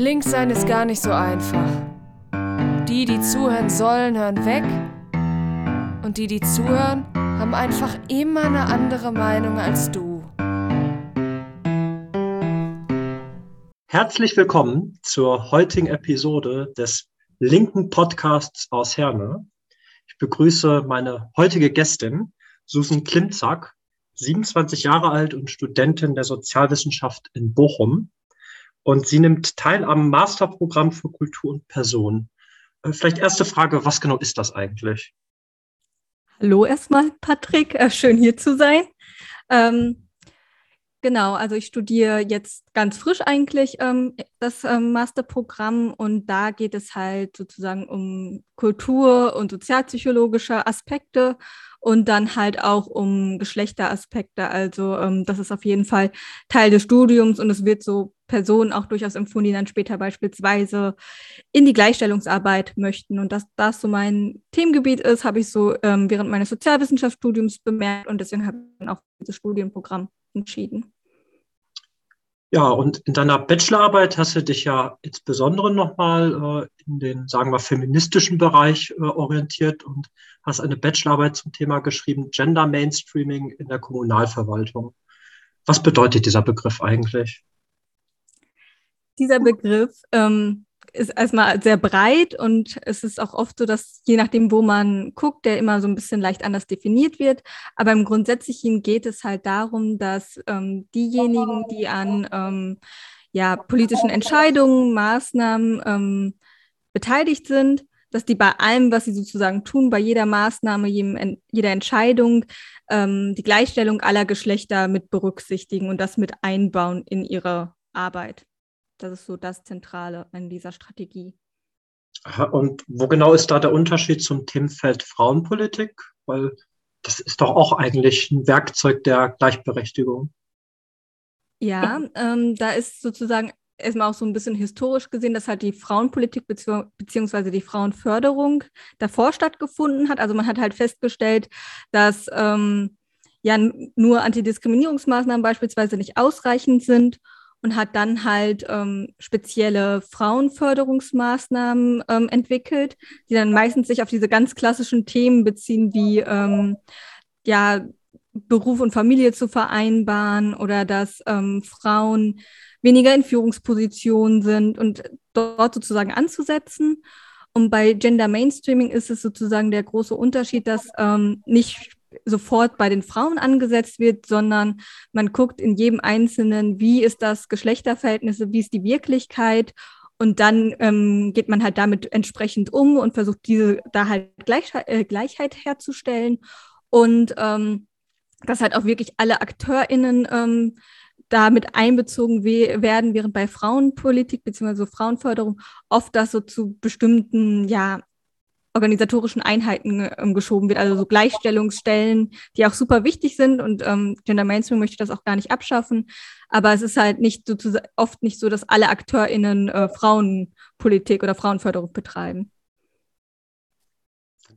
Links sein ist gar nicht so einfach. Die, die zuhören sollen, hören weg. Und die, die zuhören, haben einfach immer eine andere Meinung als du. Herzlich willkommen zur heutigen Episode des linken Podcasts aus Herne. Ich begrüße meine heutige Gästin, Susan Klimczak, 27 Jahre alt und Studentin der Sozialwissenschaft in Bochum. Und sie nimmt teil am Masterprogramm für Kultur und Person. Äh, vielleicht erste Frage, was genau ist das eigentlich? Hallo erstmal, Patrick. Äh, schön hier zu sein. Ähm, genau, also ich studiere jetzt ganz frisch eigentlich ähm, das ähm, Masterprogramm und da geht es halt sozusagen um Kultur- und sozialpsychologische Aspekte und dann halt auch um Geschlechteraspekte. Also ähm, das ist auf jeden Fall Teil des Studiums und es wird so Personen auch durchaus empfohlen, die dann später beispielsweise in die Gleichstellungsarbeit möchten. Und dass das so mein Themengebiet ist, habe ich so ähm, während meines Sozialwissenschaftsstudiums bemerkt und deswegen habe ich dann auch dieses Studienprogramm entschieden. Ja, und in deiner Bachelorarbeit hast du dich ja insbesondere nochmal äh, in den, sagen wir, feministischen Bereich äh, orientiert und hast eine Bachelorarbeit zum Thema geschrieben, Gender Mainstreaming in der Kommunalverwaltung. Was bedeutet dieser Begriff eigentlich? Dieser Begriff ähm, ist erstmal sehr breit und es ist auch oft so, dass je nachdem, wo man guckt, der immer so ein bisschen leicht anders definiert wird. Aber im Grundsätzlichen geht es halt darum, dass ähm, diejenigen, die an ähm, ja, politischen Entscheidungen, Maßnahmen ähm, beteiligt sind, dass die bei allem, was sie sozusagen tun, bei jeder Maßnahme, jedem, jeder Entscheidung, ähm, die Gleichstellung aller Geschlechter mit berücksichtigen und das mit einbauen in ihre Arbeit. Das ist so das Zentrale an dieser Strategie. Und wo genau ist da der Unterschied zum Themenfeld Frauenpolitik? Weil das ist doch auch eigentlich ein Werkzeug der Gleichberechtigung. Ja, ähm, da ist sozusagen erstmal auch so ein bisschen historisch gesehen, dass halt die Frauenpolitik bezieh beziehungsweise die Frauenförderung davor stattgefunden hat. Also man hat halt festgestellt, dass ähm, ja nur Antidiskriminierungsmaßnahmen beispielsweise nicht ausreichend sind und hat dann halt ähm, spezielle Frauenförderungsmaßnahmen ähm, entwickelt, die dann meistens sich auf diese ganz klassischen Themen beziehen, wie ähm, ja, Beruf und Familie zu vereinbaren oder dass ähm, Frauen weniger in Führungspositionen sind und dort sozusagen anzusetzen. Und bei Gender Mainstreaming ist es sozusagen der große Unterschied, dass ähm, nicht sofort bei den Frauen angesetzt wird, sondern man guckt in jedem Einzelnen, wie ist das Geschlechterverhältnis, wie ist die Wirklichkeit und dann ähm, geht man halt damit entsprechend um und versucht diese da halt Gleich äh, Gleichheit herzustellen und ähm, dass halt auch wirklich alle AkteurInnen ähm, damit einbezogen werden, während bei Frauenpolitik bzw. Frauenförderung oft das so zu bestimmten ja, organisatorischen Einheiten ähm, geschoben wird, also so Gleichstellungsstellen, die auch super wichtig sind und ähm, Gender Mainstream möchte das auch gar nicht abschaffen, aber es ist halt nicht so oft nicht so, dass alle AkteurInnen äh, Frauenpolitik oder Frauenförderung betreiben.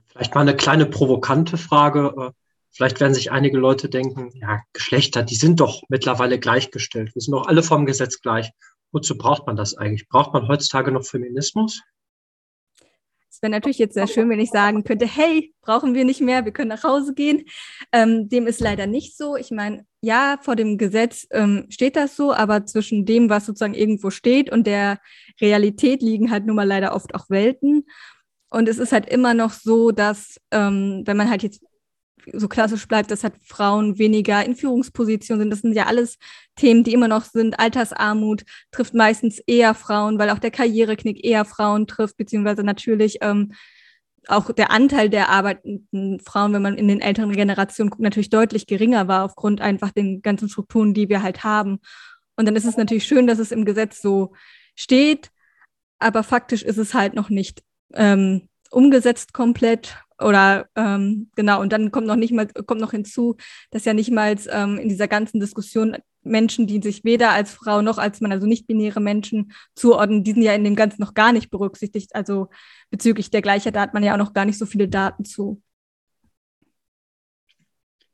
Vielleicht mal eine kleine provokante Frage. Äh, vielleicht werden sich einige Leute denken, ja, Geschlechter, die sind doch mittlerweile gleichgestellt. Wir sind doch alle vom Gesetz gleich. Wozu braucht man das eigentlich? Braucht man heutzutage noch Feminismus? Wäre natürlich jetzt sehr schön, wenn ich sagen könnte, hey, brauchen wir nicht mehr, wir können nach Hause gehen. Ähm, dem ist leider nicht so. Ich meine, ja, vor dem Gesetz ähm, steht das so, aber zwischen dem, was sozusagen irgendwo steht und der Realität liegen halt nun mal leider oft auch Welten. Und es ist halt immer noch so, dass, ähm, wenn man halt jetzt so klassisch bleibt, dass halt Frauen weniger in Führungspositionen sind. Das sind ja alles Themen, die immer noch sind. Altersarmut trifft meistens eher Frauen, weil auch der Karriereknick eher Frauen trifft, beziehungsweise natürlich ähm, auch der Anteil der arbeitenden Frauen, wenn man in den älteren Generationen guckt, natürlich deutlich geringer war aufgrund einfach den ganzen Strukturen, die wir halt haben. Und dann ist es natürlich schön, dass es im Gesetz so steht, aber faktisch ist es halt noch nicht ähm, umgesetzt komplett oder ähm, genau, und dann kommt noch nicht mal, kommt noch hinzu, dass ja nicht mal ähm, in dieser ganzen Diskussion Menschen, die sich weder als Frau noch als Mann, also nicht-binäre Menschen zuordnen, die sind ja in dem Ganzen noch gar nicht berücksichtigt. Also bezüglich der Gleichheit, da hat man ja auch noch gar nicht so viele Daten zu.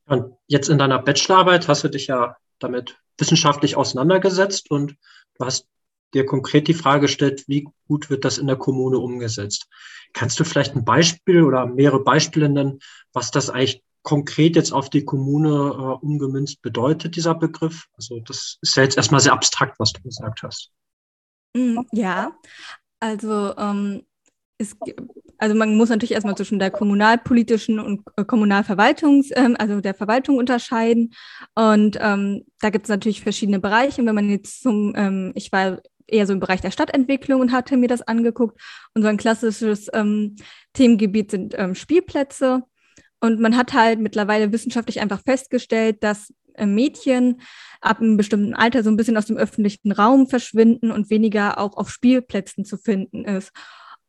Und jetzt in deiner Bachelorarbeit hast du dich ja damit wissenschaftlich auseinandergesetzt und du hast dir konkret die Frage stellt, wie gut wird das in der Kommune umgesetzt. Kannst du vielleicht ein Beispiel oder mehrere Beispiele nennen, was das eigentlich konkret jetzt auf die Kommune äh, umgemünzt bedeutet, dieser Begriff? Also das ist ja jetzt erstmal sehr abstrakt, was du gesagt hast. Mm, ja, also ähm, es, also man muss natürlich erstmal zwischen der kommunalpolitischen und äh, Kommunalverwaltungs, ähm, also der Verwaltung unterscheiden. Und ähm, da gibt es natürlich verschiedene Bereiche. Und wenn man jetzt zum, ähm, ich war eher so im Bereich der Stadtentwicklung und hatte mir das angeguckt. Und so ein klassisches ähm, Themengebiet sind ähm, Spielplätze. Und man hat halt mittlerweile wissenschaftlich einfach festgestellt, dass äh, Mädchen ab einem bestimmten Alter so ein bisschen aus dem öffentlichen Raum verschwinden und weniger auch auf Spielplätzen zu finden ist.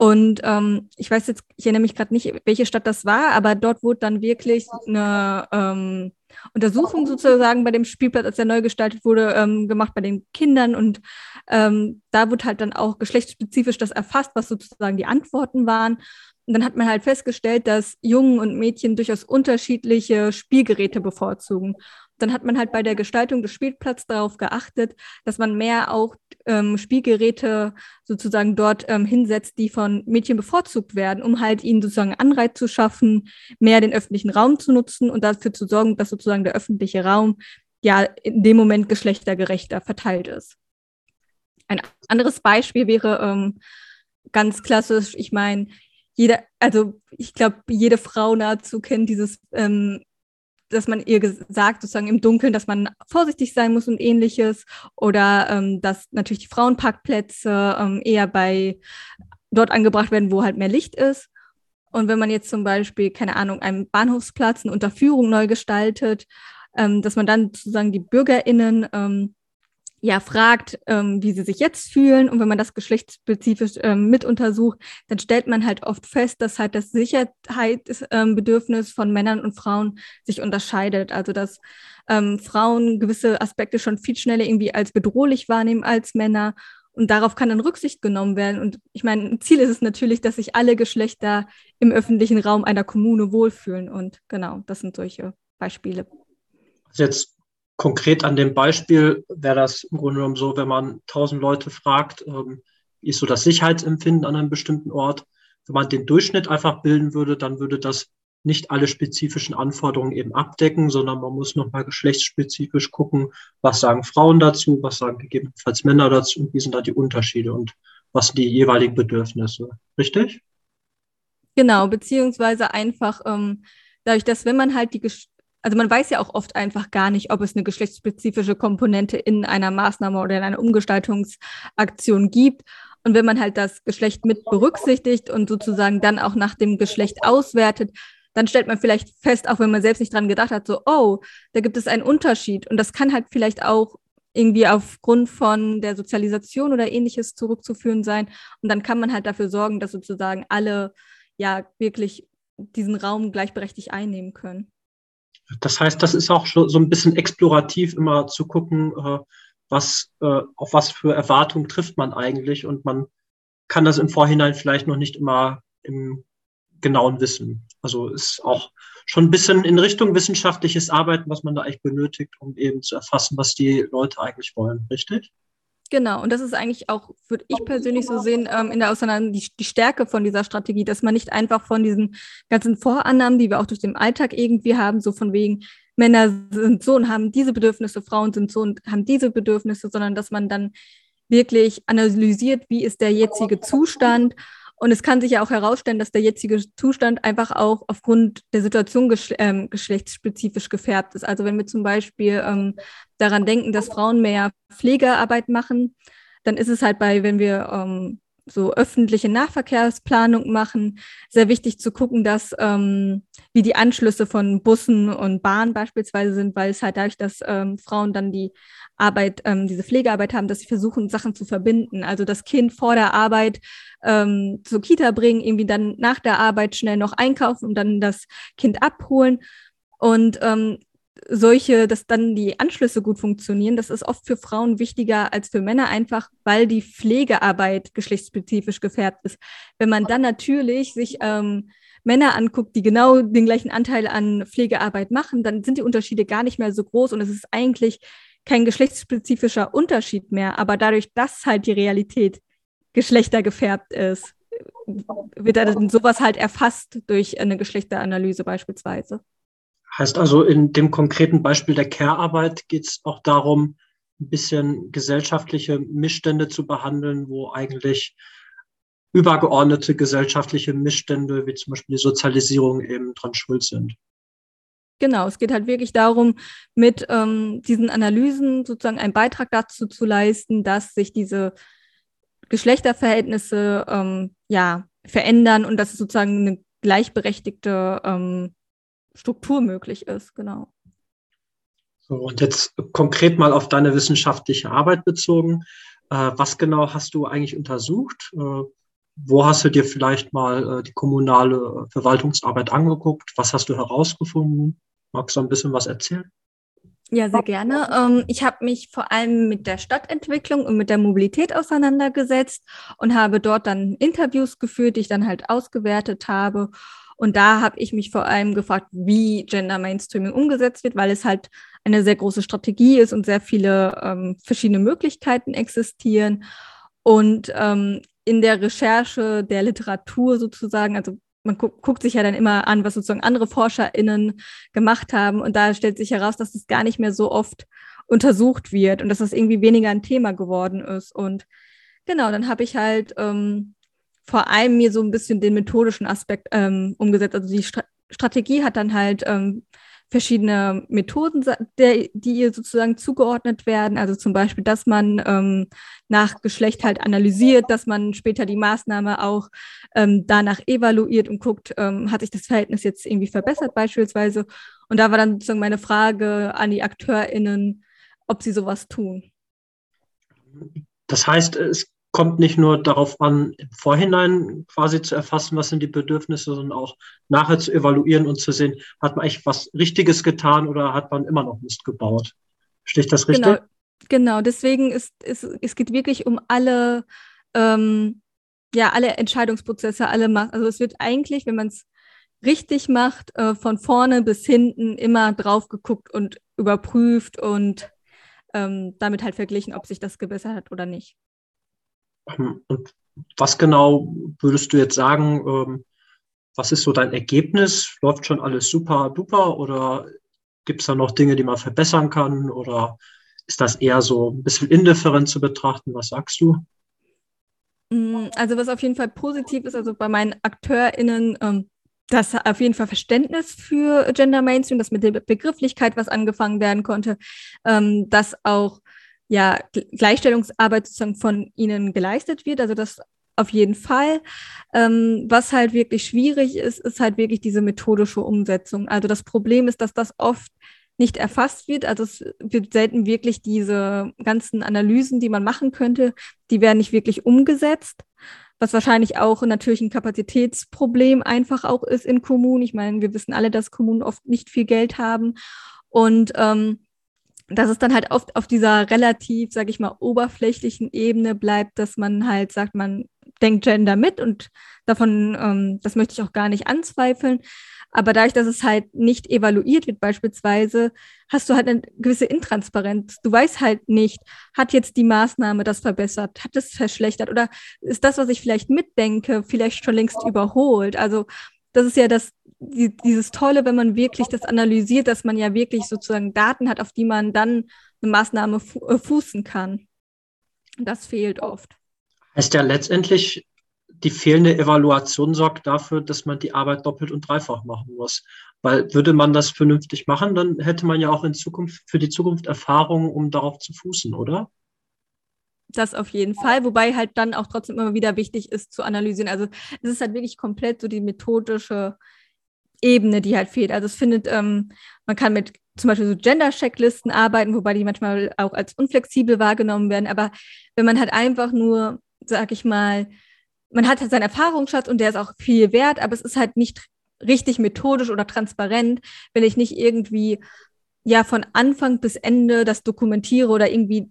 Und ähm, ich weiß jetzt, ich erinnere mich gerade nicht, welche Stadt das war, aber dort wurde dann wirklich eine ähm, Untersuchung sozusagen bei dem Spielplatz, als er neu gestaltet wurde, ähm, gemacht bei den Kindern. Und ähm, da wurde halt dann auch geschlechtsspezifisch das erfasst, was sozusagen die Antworten waren. Und dann hat man halt festgestellt, dass Jungen und Mädchen durchaus unterschiedliche Spielgeräte bevorzugen dann hat man halt bei der Gestaltung des Spielplatzes darauf geachtet, dass man mehr auch ähm, Spielgeräte sozusagen dort ähm, hinsetzt, die von Mädchen bevorzugt werden, um halt ihnen sozusagen Anreiz zu schaffen, mehr den öffentlichen Raum zu nutzen und dafür zu sorgen, dass sozusagen der öffentliche Raum ja in dem Moment geschlechtergerechter verteilt ist. Ein anderes Beispiel wäre ähm, ganz klassisch, ich meine, jeder, also ich glaube, jede Frau nahezu kennt dieses ähm, dass man ihr gesagt, sozusagen im Dunkeln, dass man vorsichtig sein muss und ähnliches. Oder ähm, dass natürlich die Frauenparkplätze ähm, eher bei dort angebracht werden, wo halt mehr Licht ist. Und wenn man jetzt zum Beispiel, keine Ahnung, einen Bahnhofsplatz, eine Unterführung neu gestaltet, ähm, dass man dann sozusagen die BürgerInnen ja ähm, wie sie sich jetzt fühlen. Und wenn man das geschlechtsspezifisch ähm, mit untersucht, dann stellt man halt oft fest, dass halt das Sicherheitsbedürfnis ähm, von Männern und Frauen sich unterscheidet. Also dass ähm, Frauen gewisse Aspekte schon viel schneller irgendwie als bedrohlich wahrnehmen als Männer. Und darauf kann dann Rücksicht genommen werden. Und ich meine, ein Ziel ist es natürlich, dass sich alle Geschlechter im öffentlichen Raum einer Kommune wohlfühlen. Und genau, das sind solche Beispiele. Jetzt konkret an dem Beispiel wäre das im Grunde genommen so, wenn man tausend Leute fragt, ähm, wie ist so das Sicherheitsempfinden an einem bestimmten Ort. Wenn man den Durchschnitt einfach bilden würde, dann würde das nicht alle spezifischen Anforderungen eben abdecken, sondern man muss nochmal geschlechtsspezifisch gucken, was sagen Frauen dazu, was sagen gegebenenfalls Männer dazu und wie sind da die Unterschiede und was sind die jeweiligen Bedürfnisse. Richtig? Genau, beziehungsweise einfach ähm, dadurch, dass wenn man halt die also man weiß ja auch oft einfach gar nicht, ob es eine geschlechtsspezifische Komponente in einer Maßnahme oder in einer Umgestaltungsaktion gibt. Und wenn man halt das Geschlecht mit berücksichtigt und sozusagen dann auch nach dem Geschlecht auswertet, dann stellt man vielleicht fest, auch wenn man selbst nicht dran gedacht hat, so, oh, da gibt es einen Unterschied. Und das kann halt vielleicht auch irgendwie aufgrund von der Sozialisation oder ähnliches zurückzuführen sein. Und dann kann man halt dafür sorgen, dass sozusagen alle ja wirklich diesen Raum gleichberechtigt einnehmen können. Das heißt, das ist auch schon so ein bisschen explorativ immer zu gucken, äh, was, äh, auf was für Erwartungen trifft man eigentlich und man kann das im Vorhinein vielleicht noch nicht immer im genauen Wissen. Also ist auch schon ein bisschen in Richtung wissenschaftliches Arbeiten, was man da eigentlich benötigt, um eben zu erfassen, was die Leute eigentlich wollen, richtig? Genau, und das ist eigentlich auch, würde ich persönlich so sehen, ähm, in der Auseinandersetzung die, die, Stärke von dieser Strategie, dass man nicht einfach von diesen ganzen Vorannahmen, die wir auch durch den Alltag irgendwie haben, so von wegen, Männer sind so und haben diese Bedürfnisse, Frauen sind so und haben diese Bedürfnisse, sondern dass man dann wirklich analysiert, wie ist der jetzige Zustand und es kann sich ja auch herausstellen, dass der jetzige Zustand einfach auch aufgrund der Situation geschle ähm, geschlechtsspezifisch gefärbt ist. Also wenn wir zum Beispiel ähm, daran denken, dass Frauen mehr Pflegearbeit machen, dann ist es halt bei, wenn wir ähm, so öffentliche Nahverkehrsplanung machen, sehr wichtig zu gucken, dass ähm, wie die Anschlüsse von Bussen und Bahnen beispielsweise sind, weil es halt dadurch, dass ähm, Frauen dann die Arbeit, ähm, diese Pflegearbeit haben, dass sie versuchen, Sachen zu verbinden. Also das Kind vor der Arbeit ähm, zur Kita bringen, irgendwie dann nach der Arbeit schnell noch einkaufen und dann das Kind abholen. Und ähm, solche, dass dann die Anschlüsse gut funktionieren, das ist oft für Frauen wichtiger als für Männer, einfach weil die Pflegearbeit geschlechtsspezifisch gefärbt ist. Wenn man dann natürlich sich ähm, Männer anguckt, die genau den gleichen Anteil an Pflegearbeit machen, dann sind die Unterschiede gar nicht mehr so groß und es ist eigentlich kein geschlechtsspezifischer Unterschied mehr, aber dadurch, dass halt die Realität geschlechtergefärbt ist, wird dann sowas halt erfasst durch eine Geschlechteranalyse beispielsweise. Heißt also, in dem konkreten Beispiel der Care-Arbeit geht es auch darum, ein bisschen gesellschaftliche Missstände zu behandeln, wo eigentlich übergeordnete gesellschaftliche Missstände, wie zum Beispiel die Sozialisierung, eben dran schuld sind. Genau, es geht halt wirklich darum, mit ähm, diesen Analysen sozusagen einen Beitrag dazu zu leisten, dass sich diese Geschlechterverhältnisse ähm, ja, verändern und dass es sozusagen eine gleichberechtigte ähm, Struktur möglich ist, genau. So, und jetzt konkret mal auf deine wissenschaftliche Arbeit bezogen. Äh, was genau hast du eigentlich untersucht? Äh, wo hast du dir vielleicht mal äh, die kommunale Verwaltungsarbeit angeguckt? Was hast du herausgefunden? Magst du ein bisschen was erzählen? Ja, sehr gerne. Ähm, ich habe mich vor allem mit der Stadtentwicklung und mit der Mobilität auseinandergesetzt und habe dort dann Interviews geführt, die ich dann halt ausgewertet habe. Und da habe ich mich vor allem gefragt, wie Gender Mainstreaming umgesetzt wird, weil es halt eine sehr große Strategie ist und sehr viele ähm, verschiedene Möglichkeiten existieren. Und ähm, in der Recherche der Literatur sozusagen, also man gu guckt sich ja dann immer an, was sozusagen andere ForscherInnen gemacht haben. Und da stellt sich heraus, dass das gar nicht mehr so oft untersucht wird und dass das irgendwie weniger ein Thema geworden ist. Und genau, dann habe ich halt ähm, vor allem mir so ein bisschen den methodischen Aspekt ähm, umgesetzt. Also die Stra Strategie hat dann halt ähm, verschiedene Methoden, der, die ihr sozusagen zugeordnet werden. Also zum Beispiel, dass man ähm, nach Geschlecht halt analysiert, dass man später die Maßnahme auch ähm, danach evaluiert und guckt, ähm, hat sich das Verhältnis jetzt irgendwie verbessert beispielsweise. Und da war dann sozusagen meine Frage an die AkteurInnen, ob sie sowas tun. Das heißt, es kommt nicht nur darauf an, im Vorhinein quasi zu erfassen, was sind die Bedürfnisse, sondern auch nachher zu evaluieren und zu sehen, hat man eigentlich was Richtiges getan oder hat man immer noch Mist gebaut. Verstehe das richtig? Genau, genau. deswegen ist, ist es geht wirklich um alle, ähm, ja, alle Entscheidungsprozesse, alle Macht. Also es wird eigentlich, wenn man es richtig macht, äh, von vorne bis hinten immer drauf geguckt und überprüft und ähm, damit halt verglichen, ob sich das gebessert hat oder nicht. Ähm, und was genau würdest du jetzt sagen, ähm, was ist so dein Ergebnis? Läuft schon alles super duper oder gibt es da noch Dinge, die man verbessern kann? Oder ist das eher so ein bisschen indifferent zu betrachten? Was sagst du? Mm, also was auf jeden Fall positiv ist, also bei meinen AkteurInnen, ähm, dass auf jeden Fall Verständnis für Gender Mainstream, dass mit der Begrifflichkeit was angefangen werden konnte, dass auch ja, Gleichstellungsarbeit sozusagen von ihnen geleistet wird. Also das auf jeden Fall. Ähm, was halt wirklich schwierig ist, ist halt wirklich diese methodische Umsetzung. Also das Problem ist, dass das oft nicht erfasst wird. Also es wird selten wirklich diese ganzen Analysen, die man machen könnte, die werden nicht wirklich umgesetzt. Was wahrscheinlich auch natürlich ein Kapazitätsproblem einfach auch ist in Kommunen. Ich meine, wir wissen alle, dass Kommunen oft nicht viel Geld haben. Und ähm, dass es dann halt oft auf dieser relativ, sage ich mal, oberflächlichen Ebene bleibt, dass man halt sagt, man denkt Gender mit und davon, ähm, das möchte ich auch gar nicht anzweifeln. Aber dadurch, dass es halt nicht evaluiert wird, beispielsweise, hast du halt eine gewisse Intransparenz. Du weißt halt nicht, hat jetzt die Maßnahme das verbessert, hat es verschlechtert oder ist das, was ich vielleicht mitdenke, vielleicht schon längst überholt. Also das ist ja das, die, dieses Tolle, wenn man wirklich das analysiert, dass man ja wirklich sozusagen Daten hat, auf die man dann eine Maßnahme fu äh, fußen kann. Das fehlt oft. Heißt ja letztendlich, die fehlende Evaluation sorgt dafür, dass man die Arbeit doppelt und dreifach machen muss. Weil würde man das vernünftig machen, dann hätte man ja auch in Zukunft für die Zukunft Erfahrungen, um darauf zu fußen, oder? Das auf jeden Fall, wobei halt dann auch trotzdem immer wieder wichtig ist zu analysieren. Also es ist halt wirklich komplett so die methodische Ebene, die halt fehlt. Also es findet, ähm, man kann mit zum Beispiel so Gender-Checklisten arbeiten, wobei die manchmal auch als unflexibel wahrgenommen werden. Aber wenn man halt einfach nur, sag ich mal, man hat halt seinen Erfahrungsschatz und der ist auch viel wert, aber es ist halt nicht richtig methodisch oder transparent, wenn ich nicht irgendwie ja von Anfang bis Ende das dokumentiere oder irgendwie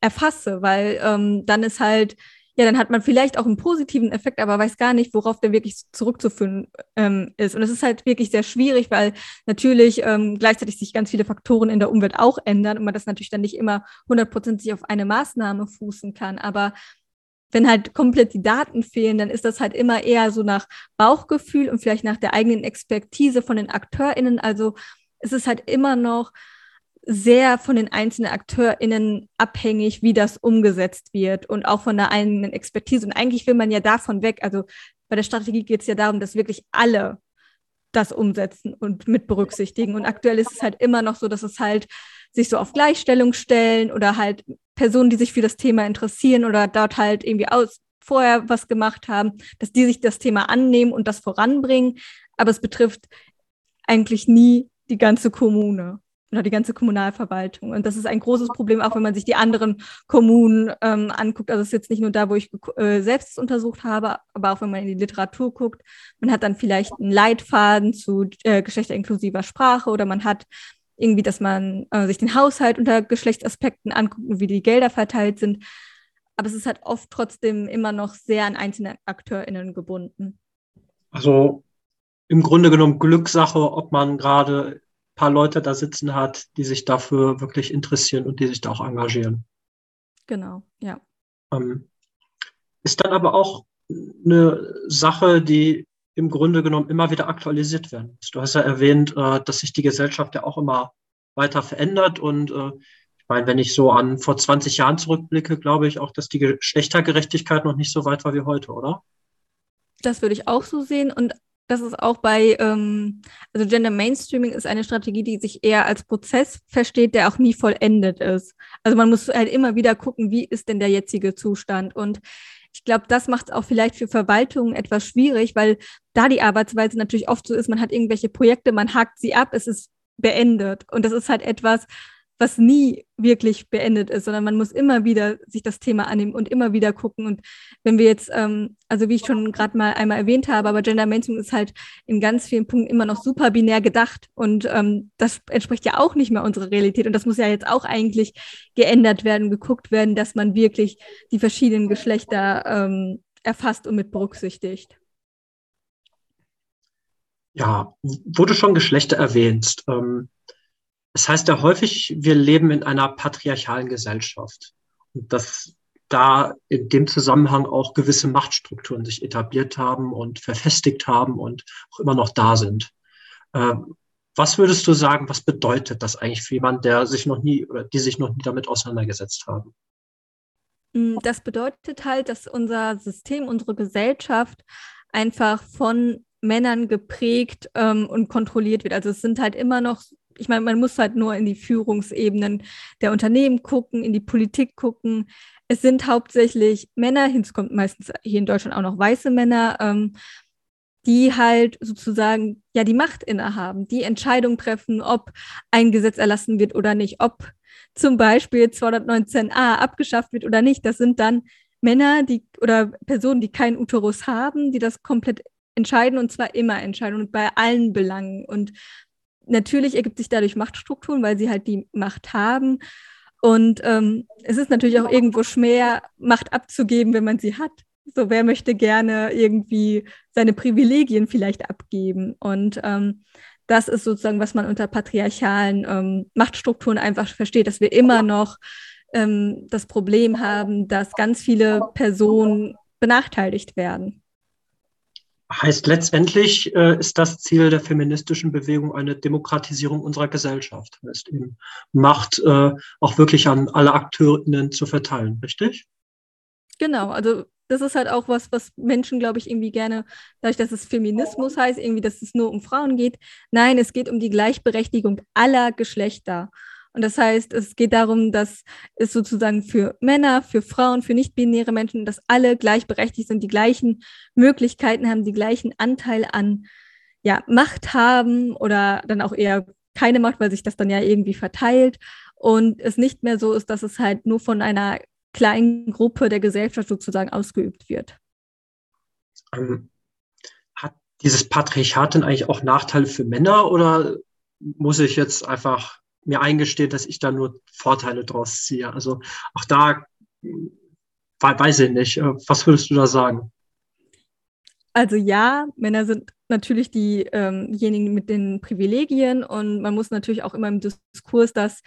erfasse, weil ähm, dann ist halt ja, dann hat man vielleicht auch einen positiven Effekt, aber weiß gar nicht, worauf der wirklich zurückzuführen ähm, ist. Und es ist halt wirklich sehr schwierig, weil natürlich ähm, gleichzeitig sich ganz viele Faktoren in der Umwelt auch ändern und man das natürlich dann nicht immer hundertprozentig auf eine Maßnahme fußen kann. Aber wenn halt komplett die Daten fehlen, dann ist das halt immer eher so nach Bauchgefühl und vielleicht nach der eigenen Expertise von den AkteurInnen. Also es ist halt immer noch sehr von den einzelnen AkteurInnen abhängig, wie das umgesetzt wird und auch von der eigenen Expertise. Und eigentlich will man ja davon weg. Also bei der Strategie geht es ja darum, dass wirklich alle das umsetzen und mit berücksichtigen. Und aktuell ist es halt immer noch so, dass es halt sich so auf Gleichstellung stellen oder halt Personen, die sich für das Thema interessieren oder dort halt irgendwie aus, vorher was gemacht haben, dass die sich das Thema annehmen und das voranbringen. Aber es betrifft eigentlich nie die ganze Kommune oder die ganze Kommunalverwaltung. Und das ist ein großes Problem, auch wenn man sich die anderen Kommunen ähm, anguckt. Also es ist jetzt nicht nur da, wo ich äh, selbst untersucht habe, aber auch wenn man in die Literatur guckt. Man hat dann vielleicht einen Leitfaden zu äh, geschlechterinklusiver Sprache oder man hat irgendwie, dass man äh, sich den Haushalt unter Geschlechtsaspekten anguckt und wie die Gelder verteilt sind. Aber es ist halt oft trotzdem immer noch sehr an einzelne AkteurInnen gebunden. Also im Grunde genommen Glückssache, ob man gerade paar Leute da sitzen hat, die sich dafür wirklich interessieren und die sich da auch engagieren. Genau, ja. Ähm, ist dann aber auch eine Sache, die im Grunde genommen immer wieder aktualisiert werden muss. Du hast ja erwähnt, äh, dass sich die Gesellschaft ja auch immer weiter verändert und äh, ich meine, wenn ich so an vor 20 Jahren zurückblicke, glaube ich auch, dass die Geschlechtergerechtigkeit noch nicht so weit war wie heute, oder? Das würde ich auch so sehen. Und das ist auch bei, ähm, also Gender Mainstreaming ist eine Strategie, die sich eher als Prozess versteht, der auch nie vollendet ist. Also man muss halt immer wieder gucken, wie ist denn der jetzige Zustand? Und ich glaube, das macht es auch vielleicht für Verwaltungen etwas schwierig, weil da die Arbeitsweise natürlich oft so ist, man hat irgendwelche Projekte, man hakt sie ab, es ist beendet. Und das ist halt etwas, was nie wirklich beendet ist, sondern man muss immer wieder sich das Thema annehmen und immer wieder gucken. Und wenn wir jetzt, ähm, also wie ich schon gerade mal einmal erwähnt habe, aber Gender Mainstream ist halt in ganz vielen Punkten immer noch super binär gedacht und ähm, das entspricht ja auch nicht mehr unserer Realität und das muss ja jetzt auch eigentlich geändert werden, geguckt werden, dass man wirklich die verschiedenen Geschlechter ähm, erfasst und mit berücksichtigt. Ja, du schon Geschlechter erwähnst, ähm, es heißt ja häufig, wir leben in einer patriarchalen Gesellschaft. Und dass da in dem Zusammenhang auch gewisse Machtstrukturen sich etabliert haben und verfestigt haben und auch immer noch da sind. Ähm, was würdest du sagen, was bedeutet das eigentlich für jemanden, der sich noch nie oder die sich noch nie damit auseinandergesetzt haben? Mm, das bedeutet halt, dass unser System, unsere Gesellschaft einfach von Männern geprägt ähm, und kontrolliert wird. Also es sind halt immer noch ich meine, man muss halt nur in die Führungsebenen der Unternehmen gucken, in die Politik gucken. Es sind hauptsächlich Männer, hinzu kommt meistens hier in Deutschland auch noch weiße Männer, ähm, die halt sozusagen ja die Macht innehaben, die Entscheidung treffen, ob ein Gesetz erlassen wird oder nicht, ob zum Beispiel 219a abgeschafft wird oder nicht. Das sind dann Männer, die oder Personen, die keinen Uterus haben, die das komplett entscheiden und zwar immer entscheiden und bei allen Belangen. Und natürlich ergibt sich dadurch Machtstrukturen, weil sie halt die Macht haben. Und ähm, es ist natürlich auch irgendwo schwer, Macht abzugeben, wenn man sie hat. So, wer möchte gerne irgendwie seine Privilegien vielleicht abgeben? Und ähm, das ist sozusagen, was man unter patriarchalen ähm, Machtstrukturen einfach versteht, dass wir immer noch ähm, das Problem haben, dass ganz viele Personen benachteiligt werden. Heißt letztendlich äh, ist das Ziel der feministischen Bewegung eine Demokratisierung unserer Gesellschaft. Heißt eben Macht äh, auch wirklich an alle Akteurinnen zu verteilen, richtig? Genau, also das ist halt auch was, was Menschen, glaube ich, irgendwie gerne, dadurch, dass es Feminismus heißt, irgendwie, dass es nur um Frauen geht. Nein, es geht um die Gleichberechtigung aller Geschlechter. Und das heißt, es geht darum, dass es sozusagen für Männer, für Frauen, für nicht-binäre Menschen, dass alle gleichberechtigt sind, die gleichen Möglichkeiten haben, die gleichen Anteil an ja, Macht haben oder dann auch eher keine Macht, weil sich das dann ja irgendwie verteilt und es nicht mehr so ist, dass es halt nur von einer kleinen Gruppe der Gesellschaft sozusagen ausgeübt wird. Ähm, hat dieses Patriarchat denn eigentlich auch Nachteile für Männer oder muss ich jetzt einfach mir eingestehen, dass ich da nur Vorteile draus ziehe. Also auch da weiß ich nicht. Äh, was würdest du da sagen? Also ja, Männer sind natürlich ähm, diejenigen ähm mit den Privilegien und man muss natürlich auch immer im Diskurs das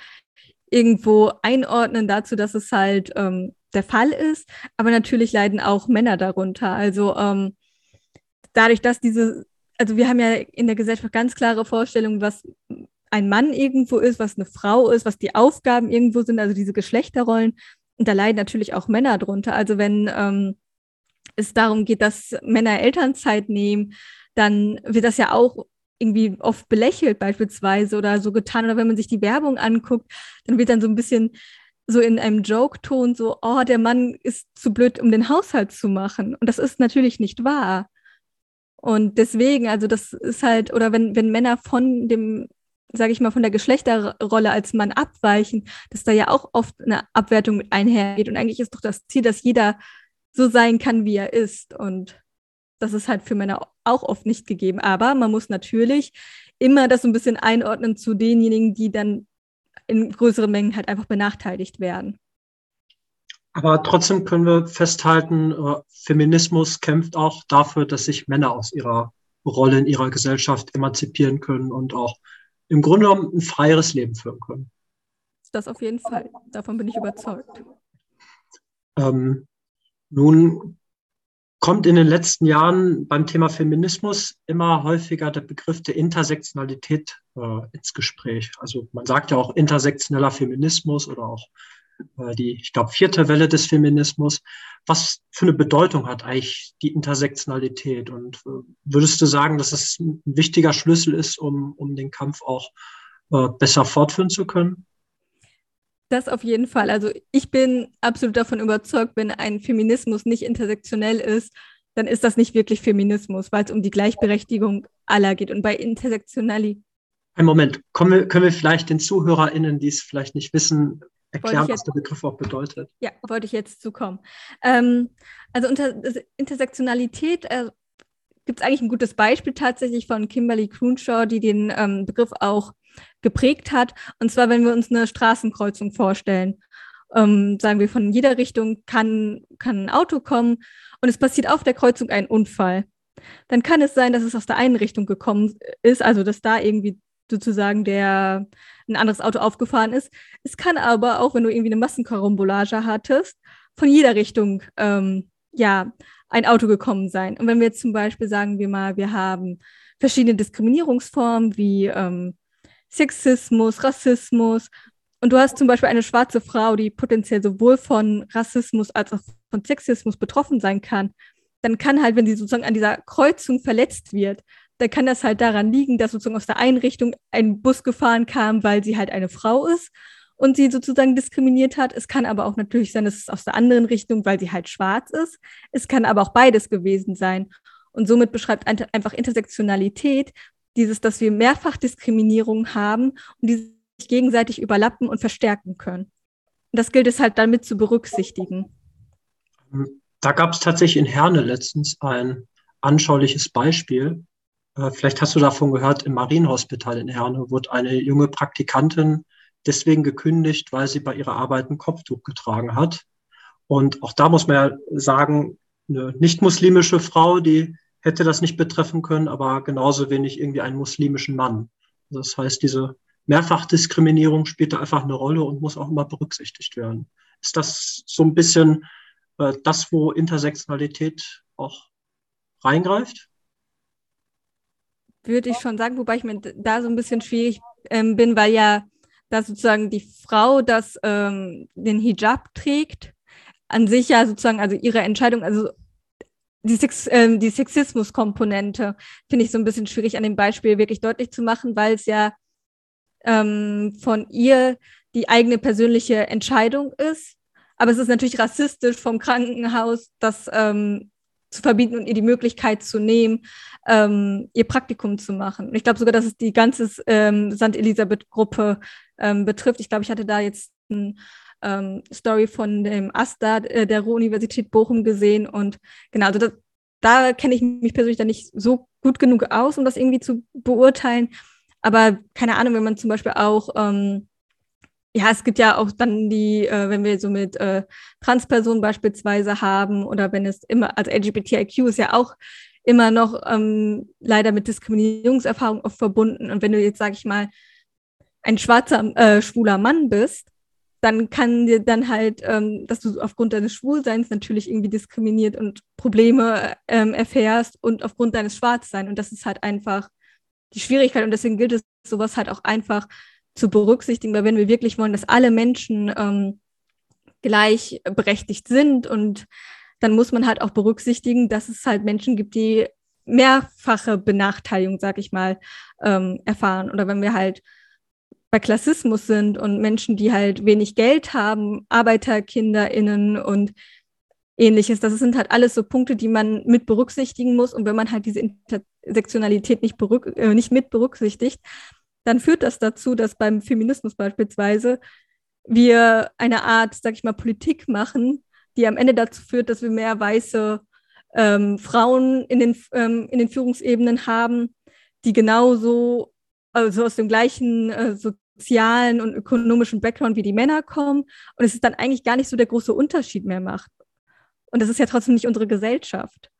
irgendwo einordnen dazu, dass es halt ähm, der Fall ist. Aber natürlich leiden auch Männer darunter. Also ähm, dadurch, dass diese, also wir haben ja in der Gesellschaft ganz klare Vorstellungen, was ein Mann irgendwo ist, was eine Frau ist, was die Aufgaben irgendwo sind, also diese Geschlechterrollen. Und da leiden natürlich auch Männer drunter. Also wenn ähm, es darum geht, dass Männer Elternzeit nehmen, dann wird das ja auch irgendwie oft belächelt beispielsweise oder so getan. Oder wenn man sich die Werbung anguckt, dann wird dann so ein bisschen so in einem Joke-Ton so, oh, der Mann ist zu blöd, um den Haushalt zu machen. Und das ist natürlich nicht wahr. Und deswegen, also das ist halt, oder wenn, wenn Männer von dem, sage ich mal, von der Geschlechterrolle als Mann abweichen, dass da ja auch oft eine Abwertung mit einhergeht. Und eigentlich ist doch das Ziel, dass jeder so sein kann, wie er ist. Und das ist halt für Männer auch oft nicht gegeben. Aber man muss natürlich immer das so ein bisschen einordnen zu denjenigen, die dann in größeren Mengen halt einfach benachteiligt werden. Aber trotzdem können wir festhalten, äh, Feminismus kämpft auch dafür, dass sich Männer aus ihrer Rolle in ihrer Gesellschaft emanzipieren können und auch im Grunde genommen ein freieres Leben führen können. Das auf jeden Fall. Davon bin ich überzeugt. Ähm, nun kommt in den letzten Jahren beim Thema Feminismus immer häufiger der Begriff der Intersektionalität äh, ins Gespräch. Also man sagt ja auch intersektioneller Feminismus oder auch die, ich glaube, vierte Welle des Feminismus. Was für eine Bedeutung hat eigentlich die Intersektionalität? Und äh, würdest du sagen, dass es ein wichtiger Schlüssel ist, um, um den Kampf auch äh, besser fortführen zu können? Das auf jeden Fall. Also ich bin absolut davon überzeugt, wenn ein Feminismus nicht intersektionell ist, dann ist das nicht wirklich Feminismus, weil es um die Gleichberechtigung aller geht. Und bei Intersektionalität. Ein Moment, können wir, können wir vielleicht den ZuhörerInnen, die es vielleicht nicht wissen, erklären, jetzt, was der Begriff auch bedeutet? Ja, wollte ich jetzt zukommen. Ähm, also unter Intersektionalität äh, gibt es eigentlich ein gutes Beispiel tatsächlich von Kimberly Crenshaw, die den ähm, Begriff auch geprägt hat. Und zwar, wenn wir uns eine Straßenkreuzung vorstellen. Ähm, sagen wir, von jeder Richtung kann, kann ein Auto kommen und es passiert auf der Kreuzung ein Unfall. Dann kann es sein, dass es aus der einen Richtung gekommen ist, also dass da irgendwie sozusagen der ein anderes Auto aufgefahren ist. Es kann aber auch, wenn du irgendwie eine Massenkarambolage hattest, von jeder Richtung ähm, ja ein Auto gekommen sein. Und wenn wir jetzt zum Beispiel sagen wir mal, wir haben verschiedene Diskriminierungsformen wie ähm, Sexismus, Rassismus. Und du hast zum Beispiel eine schwarze Frau, die potenziell sowohl von Rassismus als auch von Sexismus betroffen sein kann. Dann kann halt, wenn sie sozusagen an dieser Kreuzung verletzt wird, dann kann das halt daran liegen, dass sozusagen aus der einen Richtung ein Bus gefahren kam, weil sie halt eine Frau ist und sie sozusagen diskriminiert hat. Es kann aber auch natürlich sein, dass es aus der anderen Richtung, weil sie halt schwarz ist. Es kann aber auch beides gewesen sein. Und somit beschreibt einfach Intersektionalität, dieses, dass wir Mehrfachdiskriminierung haben und die sich gegenseitig überlappen und verstärken können. Und das gilt es halt damit zu berücksichtigen. Da gab es tatsächlich in Herne letztens ein anschauliches Beispiel. Äh, vielleicht hast du davon gehört, im Marienhospital in Herne wurde eine junge Praktikantin deswegen gekündigt, weil sie bei ihrer Arbeit ein Kopftuch getragen hat. Und auch da muss man ja sagen, eine nicht-muslimische Frau, die hätte das nicht betreffen können, aber genauso wenig irgendwie einen muslimischen Mann. Das heißt, diese Mehrfachdiskriminierung spielt da einfach eine Rolle und muss auch immer berücksichtigt werden. Ist das so ein bisschen äh, das, wo Intersektionalität auch reingreift? Würde ich schon sagen, wobei ich mir da so ein bisschen schwierig ähm, bin, weil ja da sozusagen die Frau das ähm, den Hijab trägt, an sich ja sozusagen, also ihre Entscheidung, also die, Sex, äh, die Sexismus-Komponente finde ich so ein bisschen schwierig an dem Beispiel wirklich deutlich zu machen, weil es ja ähm, von ihr die eigene persönliche Entscheidung ist. Aber es ist natürlich rassistisch vom Krankenhaus, das ähm, zu verbieten und ihr die Möglichkeit zu nehmen, ähm, ihr Praktikum zu machen. Und ich glaube sogar, dass es die ganze ähm, St. Elisabeth-Gruppe ähm, betrifft. Ich glaube, ich hatte da jetzt ein ähm, Story von dem AStA äh, der Ruhr-Universität Bochum gesehen. Und genau, also das, da kenne ich mich persönlich dann nicht so gut genug aus, um das irgendwie zu beurteilen. Aber keine Ahnung, wenn man zum Beispiel auch ähm, ja, es gibt ja auch dann die, äh, wenn wir so mit äh, Transpersonen beispielsweise haben oder wenn es immer, also LGBTIQ ist ja auch immer noch ähm, leider mit Diskriminierungserfahrung oft verbunden. Und wenn du jetzt, sag ich mal, ein schwarzer, äh, schwuler Mann bist, dann kann dir dann halt, ähm, dass du aufgrund deines Schwulseins natürlich irgendwie diskriminiert und Probleme ähm, erfährst und aufgrund deines Schwarzseins. Und das ist halt einfach die Schwierigkeit. Und deswegen gilt es, sowas halt auch einfach zu berücksichtigen, weil wenn wir wirklich wollen, dass alle Menschen ähm, gleichberechtigt sind und dann muss man halt auch berücksichtigen, dass es halt Menschen gibt, die mehrfache Benachteiligung, sag ich mal, ähm, erfahren. Oder wenn wir halt bei Klassismus sind und Menschen, die halt wenig Geld haben, ArbeiterkinderInnen und ähnliches. Das sind halt alles so Punkte, die man mit berücksichtigen muss. Und wenn man halt diese Intersektionalität nicht, äh, nicht mit berücksichtigt, dann führt das dazu, dass beim Feminismus beispielsweise wir eine Art, sag ich mal, Politik machen, die am Ende dazu führt, dass wir mehr weiße ähm, Frauen in den, ähm, in den Führungsebenen haben, die genauso, also aus dem gleichen äh, sozialen und ökonomischen Background wie die Männer kommen und es ist dann eigentlich gar nicht so der große Unterschied mehr macht. Und das ist ja trotzdem nicht unsere Gesellschaft.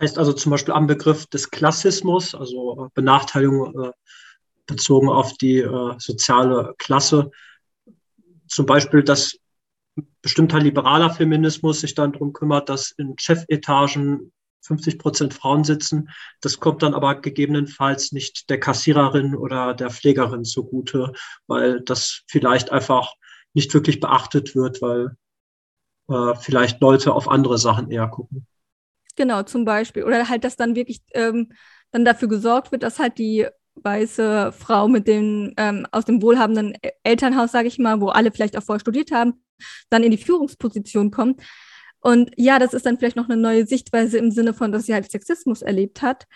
Heißt also zum Beispiel am Begriff des Klassismus, also Benachteiligung äh, bezogen auf die äh, soziale Klasse. Zum Beispiel, dass bestimmter liberaler Feminismus sich dann darum kümmert, dass in Chefetagen 50 Prozent Frauen sitzen. Das kommt dann aber gegebenenfalls nicht der Kassiererin oder der Pflegerin zugute, weil das vielleicht einfach nicht wirklich beachtet wird, weil äh, vielleicht Leute auf andere Sachen eher gucken. Genau, zum Beispiel. Oder halt, dass dann wirklich ähm, dann dafür gesorgt wird, dass halt die weiße Frau mit dem ähm, aus dem wohlhabenden Elternhaus, sage ich mal, wo alle vielleicht auch vorher studiert haben, dann in die Führungsposition kommt. Und ja, das ist dann vielleicht noch eine neue Sichtweise im Sinne von, dass sie halt Sexismus erlebt hat.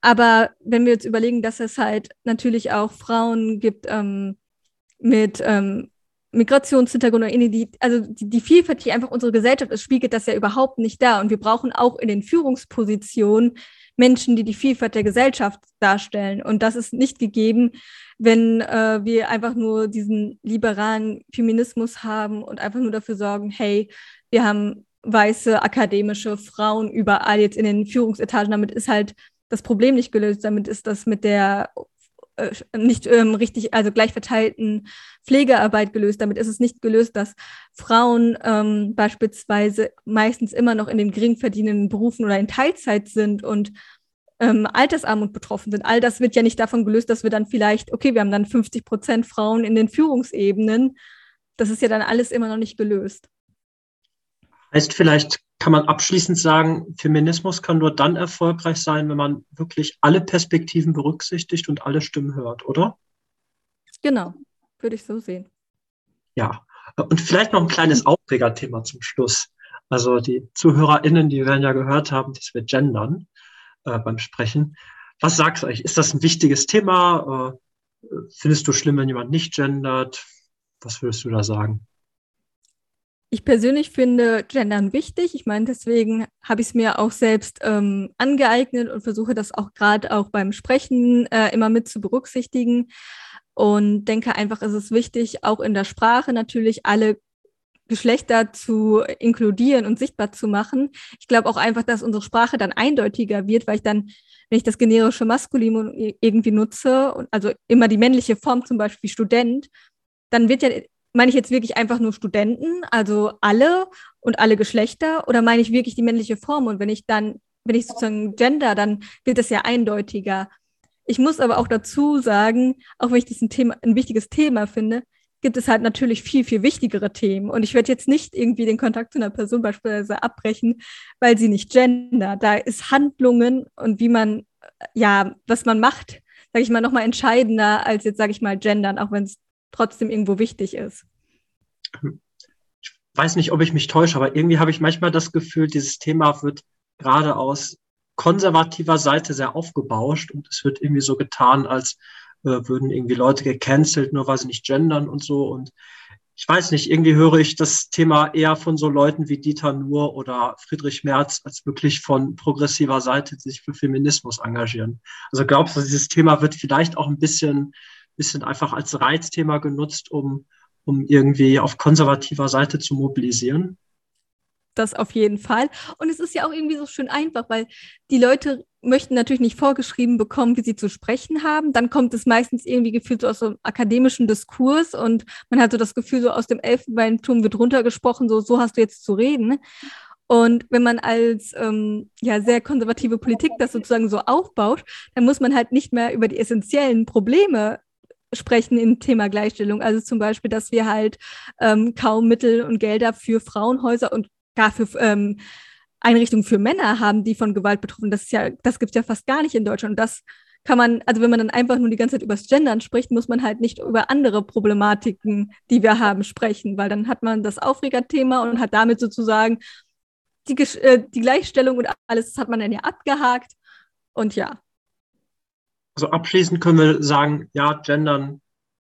Aber wenn wir jetzt überlegen, dass es halt natürlich auch Frauen gibt ähm, mit ähm, Migrationshintergrund oder die, also die, die Vielfalt, die einfach unsere Gesellschaft ist, spiegelt das ja überhaupt nicht da. Und wir brauchen auch in den Führungspositionen Menschen, die die Vielfalt der Gesellschaft darstellen. Und das ist nicht gegeben, wenn äh, wir einfach nur diesen liberalen Feminismus haben und einfach nur dafür sorgen, hey, wir haben weiße akademische Frauen überall jetzt in den Führungsetagen. Damit ist halt das Problem nicht gelöst. Damit ist das mit der äh, nicht ähm, richtig, also gleich verteilten Pflegearbeit gelöst. Damit ist es nicht gelöst, dass Frauen ähm, beispielsweise meistens immer noch in den gering verdienenden Berufen oder in Teilzeit sind und ähm, Altersarmut betroffen sind. All das wird ja nicht davon gelöst, dass wir dann vielleicht, okay, wir haben dann 50 Prozent Frauen in den Führungsebenen. Das ist ja dann alles immer noch nicht gelöst. Heißt vielleicht, kann man abschließend sagen, Feminismus kann nur dann erfolgreich sein, wenn man wirklich alle Perspektiven berücksichtigt und alle Stimmen hört, oder? Genau, würde ich so sehen. Ja, und vielleicht noch ein kleines Aufregerthema zum Schluss. Also die ZuhörerInnen, die werden ja gehört haben, dass wir gendern äh, beim Sprechen. Was sagst du eigentlich? Ist das ein wichtiges Thema? Äh, findest du schlimm, wenn jemand nicht gendert? Was würdest du da sagen? Ich persönlich finde Gendern wichtig. Ich meine, deswegen habe ich es mir auch selbst ähm, angeeignet und versuche das auch gerade auch beim Sprechen äh, immer mit zu berücksichtigen. Und denke einfach, es ist wichtig, auch in der Sprache natürlich alle Geschlechter zu inkludieren und sichtbar zu machen. Ich glaube auch einfach, dass unsere Sprache dann eindeutiger wird, weil ich dann, wenn ich das generische Maskulinum irgendwie nutze, also immer die männliche Form zum Beispiel Student, dann wird ja meine ich jetzt wirklich einfach nur Studenten, also alle und alle Geschlechter, oder meine ich wirklich die männliche Form? Und wenn ich dann, wenn ich sozusagen Gender, dann wird das ja eindeutiger. Ich muss aber auch dazu sagen, auch wenn ich das ein, Thema, ein wichtiges Thema finde, gibt es halt natürlich viel, viel wichtigere Themen. Und ich werde jetzt nicht irgendwie den Kontakt zu einer Person beispielsweise abbrechen, weil sie nicht gender. Da ist Handlungen und wie man, ja, was man macht, sage ich mal, nochmal entscheidender als jetzt, sage ich mal, gendern, auch wenn es trotzdem irgendwo wichtig ist. Ich weiß nicht, ob ich mich täusche, aber irgendwie habe ich manchmal das Gefühl, dieses Thema wird gerade aus konservativer Seite sehr aufgebauscht und es wird irgendwie so getan, als äh, würden irgendwie Leute gecancelt, nur weil sie nicht gendern und so. Und ich weiß nicht, irgendwie höre ich das Thema eher von so Leuten wie Dieter Nuhr oder Friedrich Merz als wirklich von progressiver Seite, die sich für Feminismus engagieren. Also glaubst du, dieses Thema wird vielleicht auch ein bisschen bisschen einfach als Reizthema genutzt, um um irgendwie auf konservativer Seite zu mobilisieren? Das auf jeden Fall. Und es ist ja auch irgendwie so schön einfach, weil die Leute möchten natürlich nicht vorgeschrieben bekommen, wie sie zu sprechen haben. Dann kommt es meistens irgendwie gefühlt so aus so einem akademischen Diskurs und man hat so das Gefühl, so aus dem Elfenbeinturm wird runtergesprochen, so, so hast du jetzt zu reden. Und wenn man als ähm, ja, sehr konservative Politik das sozusagen so aufbaut, dann muss man halt nicht mehr über die essentiellen Probleme sprechen im Thema Gleichstellung. Also zum Beispiel, dass wir halt ähm, kaum Mittel und Gelder für Frauenhäuser und gar für ähm, Einrichtungen für Männer haben, die von Gewalt betroffen. Das ist ja, das gibt es ja fast gar nicht in Deutschland. Und das kann man, also wenn man dann einfach nur die ganze Zeit über das Gendern spricht, muss man halt nicht über andere Problematiken, die wir haben, sprechen, weil dann hat man das Aufregerthema und hat damit sozusagen die, äh, die Gleichstellung und alles, hat man dann ja abgehakt. Und ja. Also abschließend können wir sagen, ja, Gendern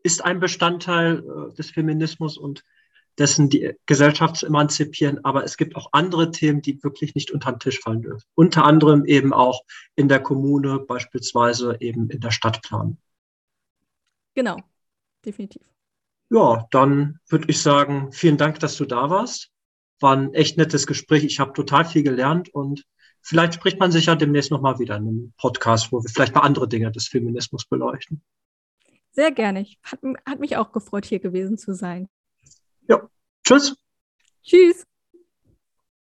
ist ein Bestandteil äh, des Feminismus und dessen die Gesellschaft zu emanzipieren, aber es gibt auch andere Themen, die wirklich nicht unter den Tisch fallen dürfen. Unter anderem eben auch in der Kommune, beispielsweise eben in der Stadtplanung. Genau, definitiv. Ja, dann würde ich sagen, vielen Dank, dass du da warst. War ein echt nettes Gespräch. Ich habe total viel gelernt und vielleicht spricht man sich ja demnächst nochmal wieder in einem Podcast, wo wir vielleicht mal andere Dinge des Feminismus beleuchten. Sehr gerne. Hat, hat mich auch gefreut, hier gewesen zu sein. Ja, tschüss. Tschüss.